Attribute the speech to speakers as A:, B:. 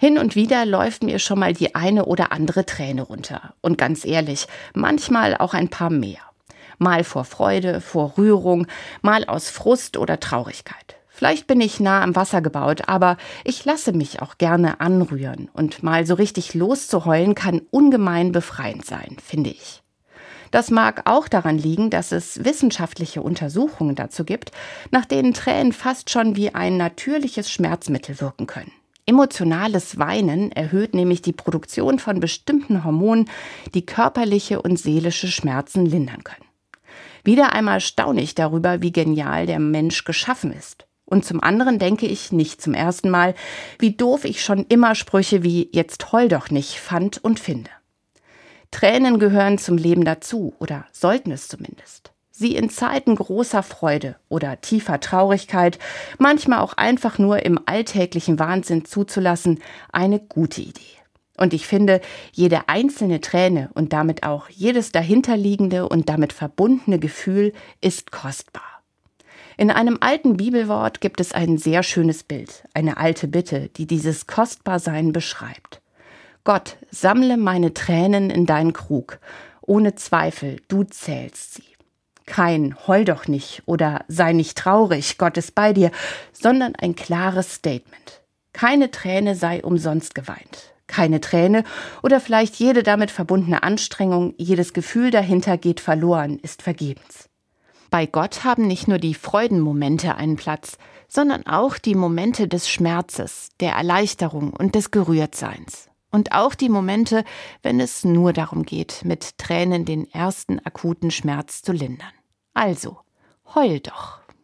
A: Hin und wieder läuft mir schon mal die eine oder andere Träne runter. Und ganz ehrlich, manchmal auch ein paar mehr. Mal vor Freude, vor Rührung, mal aus Frust oder Traurigkeit. Vielleicht bin ich nah am Wasser gebaut, aber ich lasse mich auch gerne anrühren. Und mal so richtig loszuheulen kann ungemein befreiend sein, finde ich. Das mag auch daran liegen, dass es wissenschaftliche Untersuchungen dazu gibt, nach denen Tränen fast schon wie ein natürliches Schmerzmittel wirken können. Emotionales Weinen erhöht nämlich die Produktion von bestimmten Hormonen, die körperliche und seelische Schmerzen lindern können. Wieder einmal staune ich darüber, wie genial der Mensch geschaffen ist. Und zum anderen denke ich nicht zum ersten Mal, wie doof ich schon immer Sprüche wie jetzt heul doch nicht fand und finde. Tränen gehören zum Leben dazu oder sollten es zumindest sie in Zeiten großer Freude oder tiefer Traurigkeit, manchmal auch einfach nur im alltäglichen Wahnsinn zuzulassen, eine gute Idee. Und ich finde, jede einzelne Träne und damit auch jedes dahinterliegende und damit verbundene Gefühl ist kostbar. In einem alten Bibelwort gibt es ein sehr schönes Bild, eine alte Bitte, die dieses Kostbarsein beschreibt. Gott, sammle meine Tränen in deinen Krug. Ohne Zweifel, du zählst sie kein Heul doch nicht oder sei nicht traurig, Gott ist bei dir, sondern ein klares Statement. Keine Träne sei umsonst geweint. Keine Träne oder vielleicht jede damit verbundene Anstrengung, jedes Gefühl dahinter geht verloren, ist vergebens. Bei Gott haben nicht nur die Freudenmomente einen Platz, sondern auch die Momente des Schmerzes, der Erleichterung und des Gerührtseins. Und auch die Momente, wenn es nur darum geht, mit Tränen den ersten akuten Schmerz zu lindern. Also, heul doch.